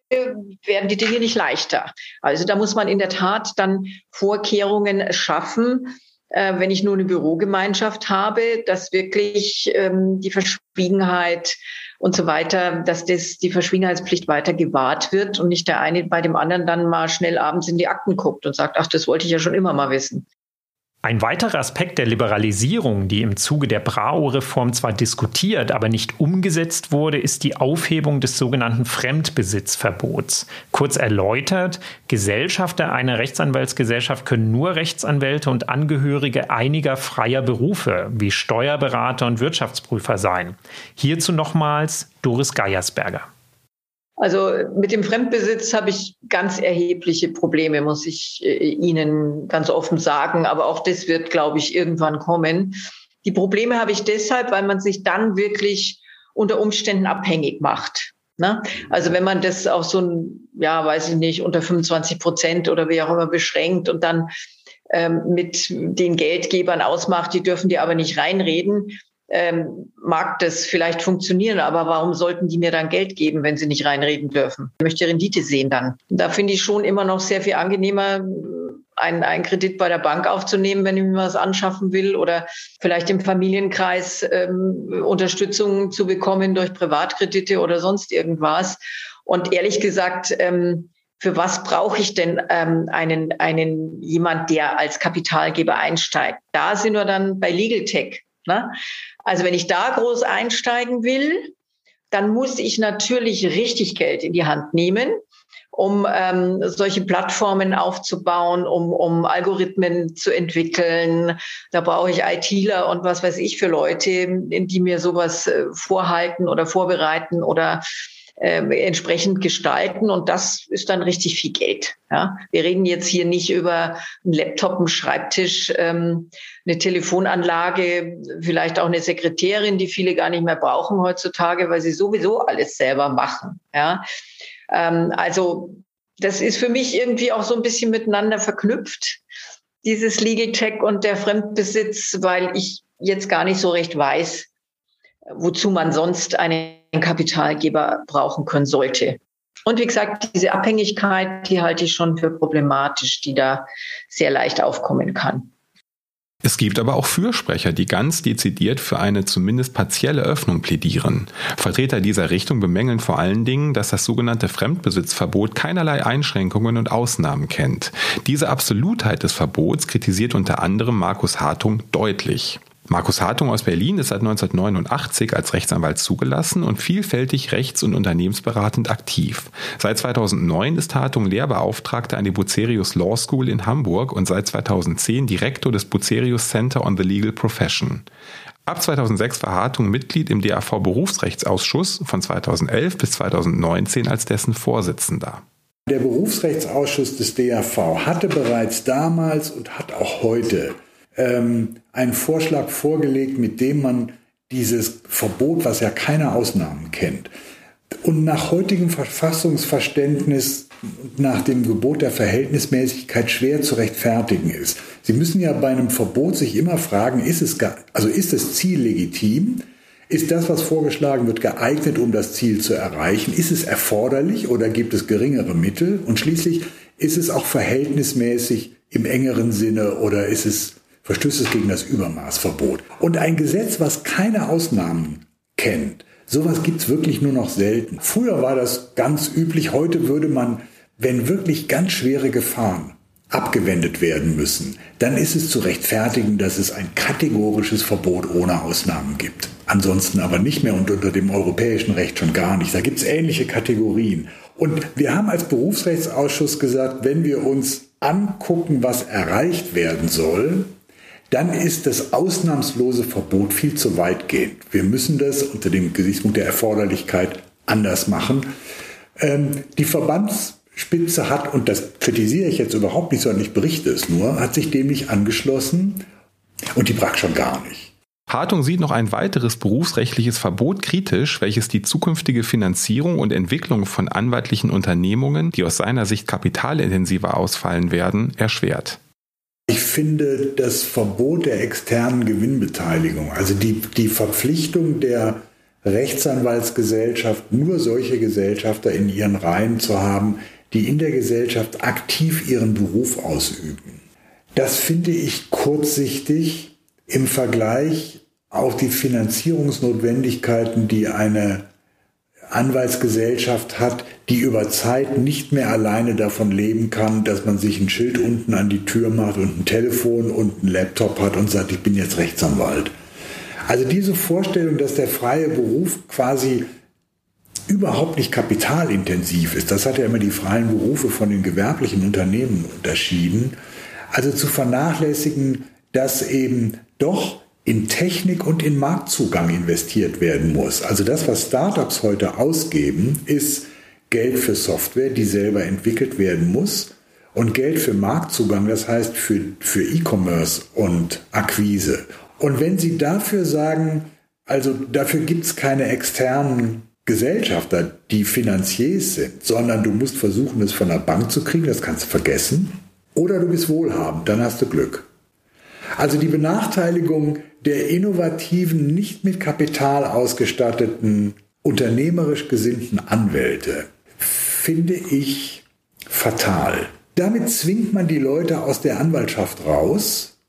werden die Dinge nicht leichter. Also da muss man in der Tat dann Vorkehrungen schaffen, äh, wenn ich nur eine Bürogemeinschaft habe, dass wirklich ähm, die Verschwiegenheit und so weiter, dass das, die Verschwiegenheitspflicht weiter gewahrt wird und nicht der eine bei dem anderen dann mal schnell abends in die Akten guckt und sagt, ach, das wollte ich ja schon immer mal wissen. Ein weiterer Aspekt der Liberalisierung, die im Zuge der Brau-Reform zwar diskutiert, aber nicht umgesetzt wurde, ist die Aufhebung des sogenannten Fremdbesitzverbots. Kurz erläutert, Gesellschafter einer Rechtsanwaltsgesellschaft können nur Rechtsanwälte und Angehörige einiger freier Berufe wie Steuerberater und Wirtschaftsprüfer sein. Hierzu nochmals Doris Geiersberger. Also mit dem Fremdbesitz habe ich ganz erhebliche Probleme, muss ich äh, Ihnen ganz offen sagen. Aber auch das wird, glaube ich, irgendwann kommen. Die Probleme habe ich deshalb, weil man sich dann wirklich unter Umständen abhängig macht. Ne? Also wenn man das auf so ein, ja, weiß ich nicht, unter 25 Prozent oder wie auch immer beschränkt und dann ähm, mit den Geldgebern ausmacht, die dürfen dir aber nicht reinreden, ähm, mag das vielleicht funktionieren, aber warum sollten die mir dann Geld geben, wenn sie nicht reinreden dürfen? Ich möchte Rendite sehen dann. Da finde ich schon immer noch sehr viel angenehmer, einen, einen Kredit bei der Bank aufzunehmen, wenn ich mir was anschaffen will oder vielleicht im Familienkreis ähm, Unterstützung zu bekommen durch Privatkredite oder sonst irgendwas. Und ehrlich gesagt, ähm, für was brauche ich denn ähm, einen, einen jemand, der als Kapitalgeber einsteigt? Da sind wir dann bei Legal Tech. Ne? Also wenn ich da groß einsteigen will, dann muss ich natürlich richtig Geld in die Hand nehmen, um ähm, solche Plattformen aufzubauen, um, um Algorithmen zu entwickeln. Da brauche ich ITler und was weiß ich für Leute, die mir sowas äh, vorhalten oder vorbereiten oder äh, entsprechend gestalten. Und das ist dann richtig viel Geld. Ja? Wir reden jetzt hier nicht über einen Laptop, einen Schreibtisch, ähm, eine Telefonanlage, vielleicht auch eine Sekretärin, die viele gar nicht mehr brauchen heutzutage, weil sie sowieso alles selber machen. Ja? Ähm, also das ist für mich irgendwie auch so ein bisschen miteinander verknüpft, dieses Legal Tech und der Fremdbesitz, weil ich jetzt gar nicht so recht weiß, wozu man sonst einen Kapitalgeber brauchen können sollte. Und wie gesagt, diese Abhängigkeit, die halte ich schon für problematisch, die da sehr leicht aufkommen kann. Es gibt aber auch Fürsprecher, die ganz dezidiert für eine zumindest partielle Öffnung plädieren. Vertreter dieser Richtung bemängeln vor allen Dingen, dass das sogenannte Fremdbesitzverbot keinerlei Einschränkungen und Ausnahmen kennt. Diese Absolutheit des Verbots kritisiert unter anderem Markus Hartung deutlich. Markus Hartung aus Berlin ist seit 1989 als Rechtsanwalt zugelassen und vielfältig rechts- und unternehmensberatend aktiv. Seit 2009 ist Hartung Lehrbeauftragter an der Bucerius Law School in Hamburg und seit 2010 Direktor des Bucerius Center on the Legal Profession. Ab 2006 war Hartung Mitglied im DAV Berufsrechtsausschuss von 2011 bis 2019 als dessen Vorsitzender. Der Berufsrechtsausschuss des DAV hatte bereits damals und hat auch heute ähm, einen Vorschlag vorgelegt, mit dem man dieses Verbot, was ja keine Ausnahmen kennt, und nach heutigem Verfassungsverständnis, nach dem Gebot der Verhältnismäßigkeit schwer zu rechtfertigen ist. Sie müssen ja bei einem Verbot sich immer fragen, ist es, also ist das Ziel legitim? Ist das, was vorgeschlagen wird, geeignet, um das Ziel zu erreichen? Ist es erforderlich oder gibt es geringere Mittel? Und schließlich, ist es auch verhältnismäßig im engeren Sinne oder ist es, verstößt es gegen das Übermaßverbot? Und ein Gesetz, was keine Ausnahmen kennt, sowas gibt's wirklich nur noch selten. Früher war das ganz üblich, heute würde man, wenn wirklich ganz schwere Gefahren abgewendet werden müssen, dann ist es zu rechtfertigen, dass es ein kategorisches Verbot ohne Ausnahmen gibt. Ansonsten aber nicht mehr und unter dem europäischen Recht schon gar nicht. Da gibt es ähnliche Kategorien. Und wir haben als Berufsrechtsausschuss gesagt, wenn wir uns angucken, was erreicht werden soll, dann ist das ausnahmslose Verbot viel zu weitgehend. Wir müssen das unter dem Gesichtspunkt der Erforderlichkeit anders machen. Ähm, die Verbandsspitze hat, und das kritisiere ich jetzt überhaupt nicht, sondern ich berichte es nur, hat sich dem nicht angeschlossen und die Brack schon gar nicht. Hartung sieht noch ein weiteres berufsrechtliches Verbot kritisch, welches die zukünftige Finanzierung und Entwicklung von anwaltlichen Unternehmungen, die aus seiner Sicht kapitalintensiver ausfallen werden, erschwert. Ich finde das Verbot der externen Gewinnbeteiligung, also die, die Verpflichtung der Rechtsanwaltsgesellschaft, nur solche Gesellschafter in ihren Reihen zu haben, die in der Gesellschaft aktiv ihren Beruf ausüben. Das finde ich kurzsichtig im Vergleich auf die Finanzierungsnotwendigkeiten, die eine Anwaltsgesellschaft hat, die über Zeit nicht mehr alleine davon leben kann, dass man sich ein Schild unten an die Tür macht und ein Telefon und ein Laptop hat und sagt, ich bin jetzt Rechtsanwalt. Also diese Vorstellung, dass der freie Beruf quasi überhaupt nicht kapitalintensiv ist, das hat ja immer die freien Berufe von den gewerblichen Unternehmen unterschieden. Also zu vernachlässigen, dass eben doch in Technik und in Marktzugang investiert werden muss. Also das, was Startups heute ausgeben, ist Geld für Software, die selber entwickelt werden muss und Geld für Marktzugang, das heißt für, für E-Commerce und Akquise. Und wenn Sie dafür sagen, also dafür gibt es keine externen Gesellschafter, die Finanziers sind, sondern du musst versuchen, es von der Bank zu kriegen, das kannst du vergessen. Oder du bist wohlhabend, dann hast du Glück. Also die Benachteiligung der innovativen, nicht mit Kapital ausgestatteten, unternehmerisch gesinnten Anwälte finde ich fatal. Damit zwingt man die Leute aus der Anwaltschaft raus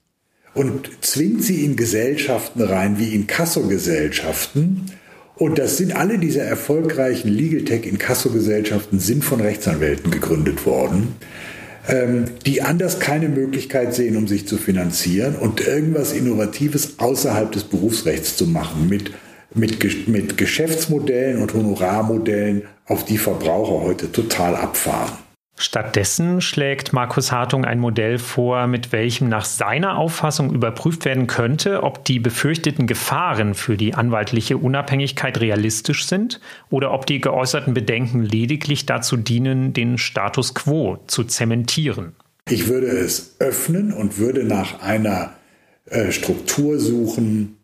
und zwingt sie in Gesellschaften rein, wie in Kassogesellschaften. Und das sind alle diese erfolgreichen Legal Tech in Kassogesellschaften sind von Rechtsanwälten gegründet worden die anders keine Möglichkeit sehen, um sich zu finanzieren und irgendwas Innovatives außerhalb des Berufsrechts zu machen mit, mit, mit Geschäftsmodellen und Honorarmodellen, auf die Verbraucher heute total abfahren. Stattdessen schlägt Markus Hartung ein Modell vor, mit welchem nach seiner Auffassung überprüft werden könnte, ob die befürchteten Gefahren für die anwaltliche Unabhängigkeit realistisch sind oder ob die geäußerten Bedenken lediglich dazu dienen, den Status quo zu zementieren. Ich würde es öffnen und würde nach einer äh, Struktur suchen,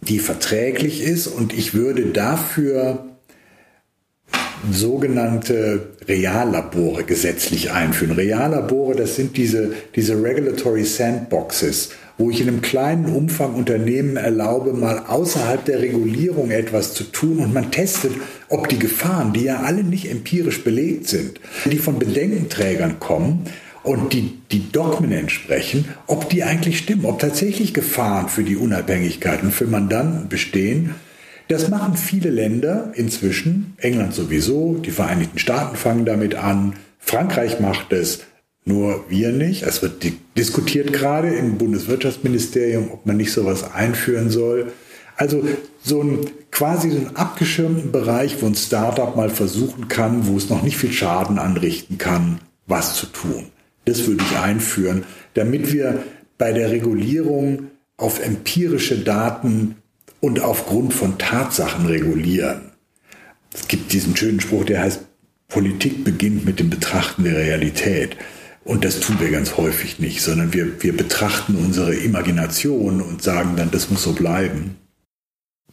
die verträglich ist und ich würde dafür sogenannte Reallabore gesetzlich einführen. Reallabore, das sind diese, diese Regulatory Sandboxes, wo ich in einem kleinen Umfang Unternehmen erlaube, mal außerhalb der Regulierung etwas zu tun und man testet, ob die Gefahren, die ja alle nicht empirisch belegt sind, die von Bedenkenträgern kommen und die, die Dogmen entsprechen, ob die eigentlich stimmen, ob tatsächlich Gefahren für die Unabhängigkeit und für Mandanten bestehen das machen viele Länder inzwischen, England sowieso, die Vereinigten Staaten fangen damit an, Frankreich macht es, nur wir nicht. Es wird diskutiert gerade im Bundeswirtschaftsministerium, ob man nicht sowas einführen soll. Also so ein quasi so einen abgeschirmten Bereich, wo ein Startup mal versuchen kann, wo es noch nicht viel Schaden anrichten kann, was zu tun. Das würde ich einführen, damit wir bei der Regulierung auf empirische Daten und aufgrund von Tatsachen regulieren. Es gibt diesen schönen Spruch, der heißt, Politik beginnt mit dem Betrachten der Realität. Und das tun wir ganz häufig nicht, sondern wir, wir betrachten unsere Imagination und sagen dann, das muss so bleiben.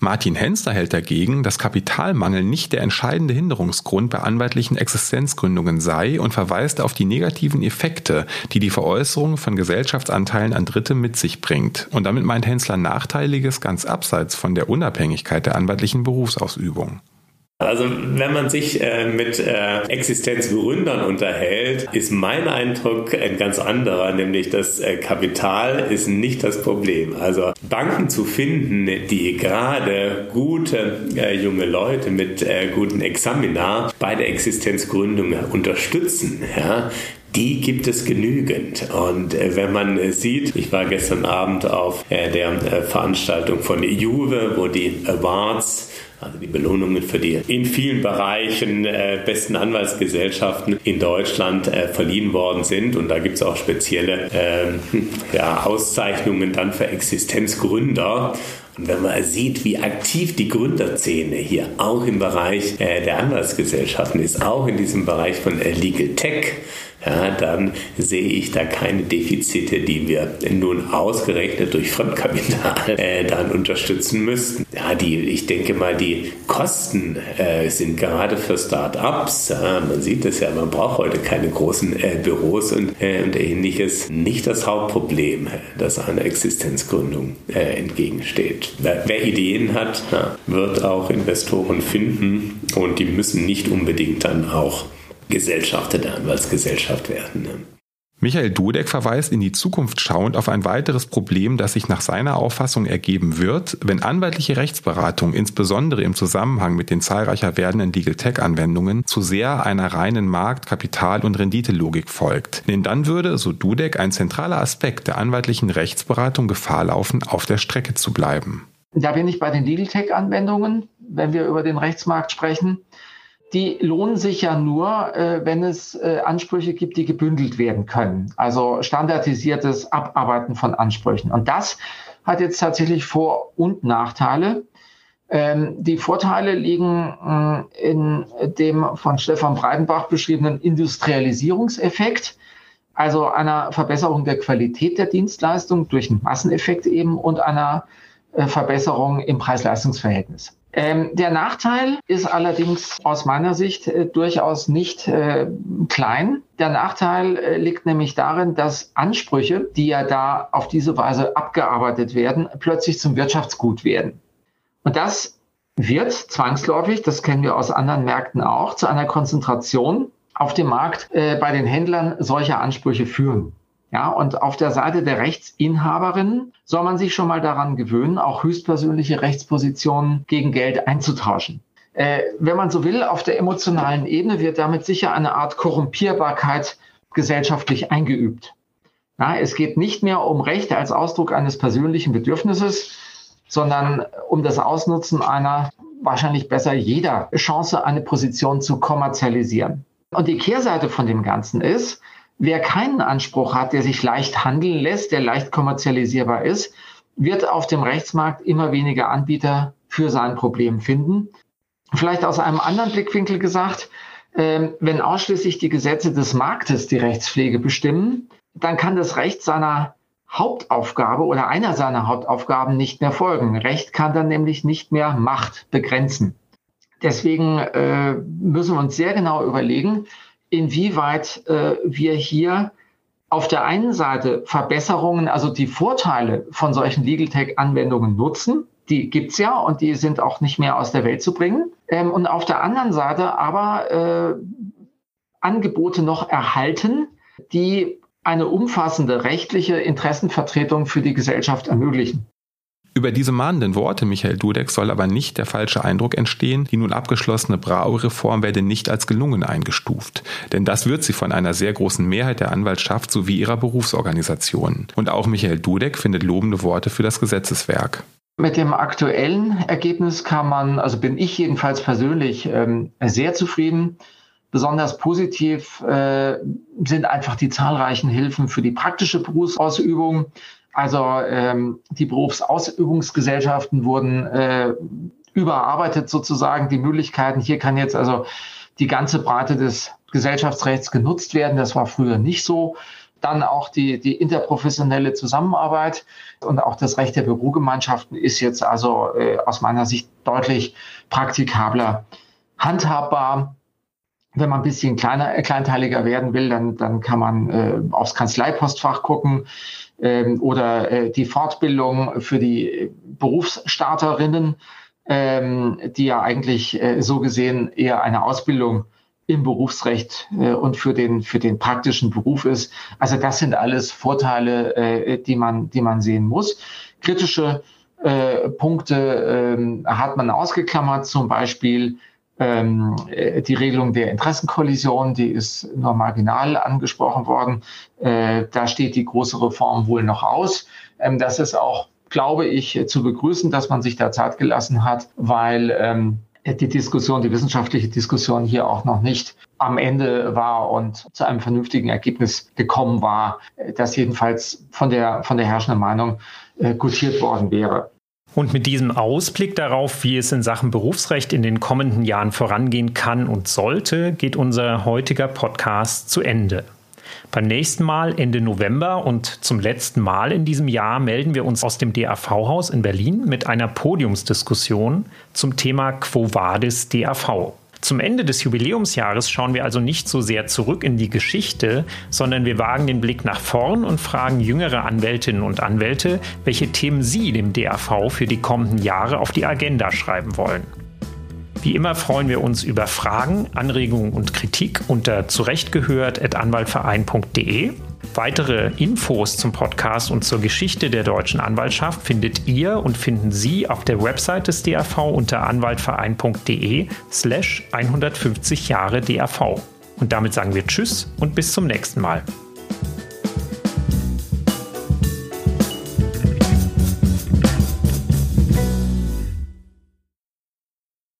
Martin Henster hält dagegen, dass Kapitalmangel nicht der entscheidende Hinderungsgrund bei anwaltlichen Existenzgründungen sei und verweist auf die negativen Effekte, die die Veräußerung von Gesellschaftsanteilen an Dritte mit sich bringt. Und damit meint Hensler Nachteiliges ganz abseits von der Unabhängigkeit der anwaltlichen Berufsausübung. Also wenn man sich äh, mit äh, Existenzgründern unterhält, ist mein Eindruck ein ganz anderer, nämlich das äh, Kapital ist nicht das Problem. Also Banken zu finden, die gerade gute äh, junge Leute mit äh, guten Examina bei der Existenzgründung unterstützen, ja, die gibt es genügend. Und äh, wenn man sieht, ich war gestern Abend auf der Veranstaltung von Juve, wo die Awards also die Belohnungen für die in vielen Bereichen äh, besten Anwaltsgesellschaften in Deutschland äh, verliehen worden sind. Und da gibt es auch spezielle äh, ja, Auszeichnungen dann für Existenzgründer. Und wenn man sieht, wie aktiv die Gründerszene hier auch im Bereich äh, der Anwaltsgesellschaften ist, auch in diesem Bereich von äh, Legal Tech, ja, dann sehe ich da keine Defizite, die wir nun ausgerechnet durch Fremdkapital äh, dann unterstützen müssten. Ja, die, ich denke mal, die Kosten äh, sind gerade für Start-ups, ja, man sieht es ja, man braucht heute keine großen äh, Büros und, äh, und ähnliches, nicht das Hauptproblem, das einer Existenzgründung äh, entgegensteht. Wer, wer Ideen hat, ja, wird auch Investoren finden und die müssen nicht unbedingt dann auch Gesellschafter der Anwaltsgesellschaft werden. Ne? Michael Dudek verweist in die Zukunft schauend auf ein weiteres Problem, das sich nach seiner Auffassung ergeben wird, wenn anwaltliche Rechtsberatung insbesondere im Zusammenhang mit den zahlreicher werdenden Legal Tech Anwendungen zu sehr einer reinen Markt-, Kapital- und Renditelogik folgt. Denn dann würde, so Dudek, ein zentraler Aspekt der anwaltlichen Rechtsberatung Gefahr laufen, auf der Strecke zu bleiben. Da bin ich bei den Legal Tech Anwendungen, wenn wir über den Rechtsmarkt sprechen die lohnen sich ja nur, äh, wenn es äh, Ansprüche gibt, die gebündelt werden können. Also standardisiertes Abarbeiten von Ansprüchen. Und das hat jetzt tatsächlich Vor- und Nachteile. Ähm, die Vorteile liegen äh, in dem von Stefan Breidenbach beschriebenen Industrialisierungseffekt, also einer Verbesserung der Qualität der Dienstleistung durch einen Masseneffekt eben und einer äh, Verbesserung im Preis-Leistungs-Verhältnis. Ähm, der Nachteil ist allerdings aus meiner Sicht äh, durchaus nicht äh, klein. Der Nachteil äh, liegt nämlich darin, dass Ansprüche, die ja da auf diese Weise abgearbeitet werden, plötzlich zum Wirtschaftsgut werden. Und das wird zwangsläufig, das kennen wir aus anderen Märkten auch, zu einer Konzentration auf dem Markt bei den Händlern solcher Ansprüche führen. Ja, und auf der Seite der Rechtsinhaberinnen soll man sich schon mal daran gewöhnen, auch höchstpersönliche Rechtspositionen gegen Geld einzutauschen. Äh, wenn man so will, auf der emotionalen Ebene wird damit sicher eine Art Korrumpierbarkeit gesellschaftlich eingeübt. Ja, es geht nicht mehr um Recht als Ausdruck eines persönlichen Bedürfnisses, sondern um das Ausnutzen einer wahrscheinlich besser jeder Chance, eine Position zu kommerzialisieren. Und die Kehrseite von dem Ganzen ist, Wer keinen Anspruch hat, der sich leicht handeln lässt, der leicht kommerzialisierbar ist, wird auf dem Rechtsmarkt immer weniger Anbieter für sein Problem finden. Vielleicht aus einem anderen Blickwinkel gesagt, äh, wenn ausschließlich die Gesetze des Marktes die Rechtspflege bestimmen, dann kann das Recht seiner Hauptaufgabe oder einer seiner Hauptaufgaben nicht mehr folgen. Recht kann dann nämlich nicht mehr Macht begrenzen. Deswegen äh, müssen wir uns sehr genau überlegen, inwieweit äh, wir hier auf der einen Seite Verbesserungen, also die Vorteile von solchen Legal Tech-Anwendungen nutzen. Die gibt's ja und die sind auch nicht mehr aus der Welt zu bringen. Ähm, und auf der anderen Seite aber äh, Angebote noch erhalten, die eine umfassende rechtliche Interessenvertretung für die Gesellschaft ermöglichen. Über diese mahnenden Worte Michael Dudek soll aber nicht der falsche Eindruck entstehen, die nun abgeschlossene Brau-Reform werde nicht als gelungen eingestuft. Denn das wird sie von einer sehr großen Mehrheit der Anwaltschaft sowie ihrer Berufsorganisationen. Und auch Michael Dudek findet lobende Worte für das Gesetzeswerk. Mit dem aktuellen Ergebnis kann man, also bin ich jedenfalls persönlich ähm, sehr zufrieden. Besonders positiv äh, sind einfach die zahlreichen Hilfen für die praktische Berufsausübung. Also ähm, die Berufsausübungsgesellschaften wurden äh, überarbeitet sozusagen. Die Möglichkeiten, hier kann jetzt also die ganze Breite des Gesellschaftsrechts genutzt werden. Das war früher nicht so. Dann auch die, die interprofessionelle Zusammenarbeit und auch das Recht der Bürogemeinschaften ist jetzt also äh, aus meiner Sicht deutlich praktikabler handhabbar. Wenn man ein bisschen kleiner, äh, kleinteiliger werden will, dann, dann kann man äh, aufs Kanzleipostfach gucken ähm, oder äh, die Fortbildung für die Berufsstarterinnen, ähm, die ja eigentlich äh, so gesehen eher eine Ausbildung im Berufsrecht äh, und für den, für den praktischen Beruf ist. Also das sind alles Vorteile, äh, die, man, die man sehen muss. Kritische äh, Punkte äh, hat man ausgeklammert, zum Beispiel ähm, äh, die Regelung der Interessenkollision, die ist nur marginal angesprochen worden. Äh, da steht die große Reform wohl noch aus. Ähm, das ist auch, glaube ich, zu begrüßen, dass man sich da Zeit gelassen hat, weil ähm, die Diskussion, die wissenschaftliche Diskussion hier auch noch nicht am Ende war und zu einem vernünftigen Ergebnis gekommen war, das jedenfalls von der, von der herrschenden Meinung äh, gutiert worden wäre. Und mit diesem Ausblick darauf, wie es in Sachen Berufsrecht in den kommenden Jahren vorangehen kann und sollte, geht unser heutiger Podcast zu Ende. Beim nächsten Mal Ende November und zum letzten Mal in diesem Jahr melden wir uns aus dem DAV-Haus in Berlin mit einer Podiumsdiskussion zum Thema Quo Vadis DAV. Zum Ende des Jubiläumsjahres schauen wir also nicht so sehr zurück in die Geschichte, sondern wir wagen den Blick nach vorn und fragen jüngere Anwältinnen und Anwälte, welche Themen sie dem DAV für die kommenden Jahre auf die Agenda schreiben wollen. Wie immer freuen wir uns über Fragen, Anregungen und Kritik unter zurechtgehört.anwaltverein.de. Weitere Infos zum Podcast und zur Geschichte der deutschen Anwaltschaft findet ihr und finden Sie auf der Website des DAV unter anwaltverein.de slash 150 Jahre DAV. Und damit sagen wir Tschüss und bis zum nächsten Mal.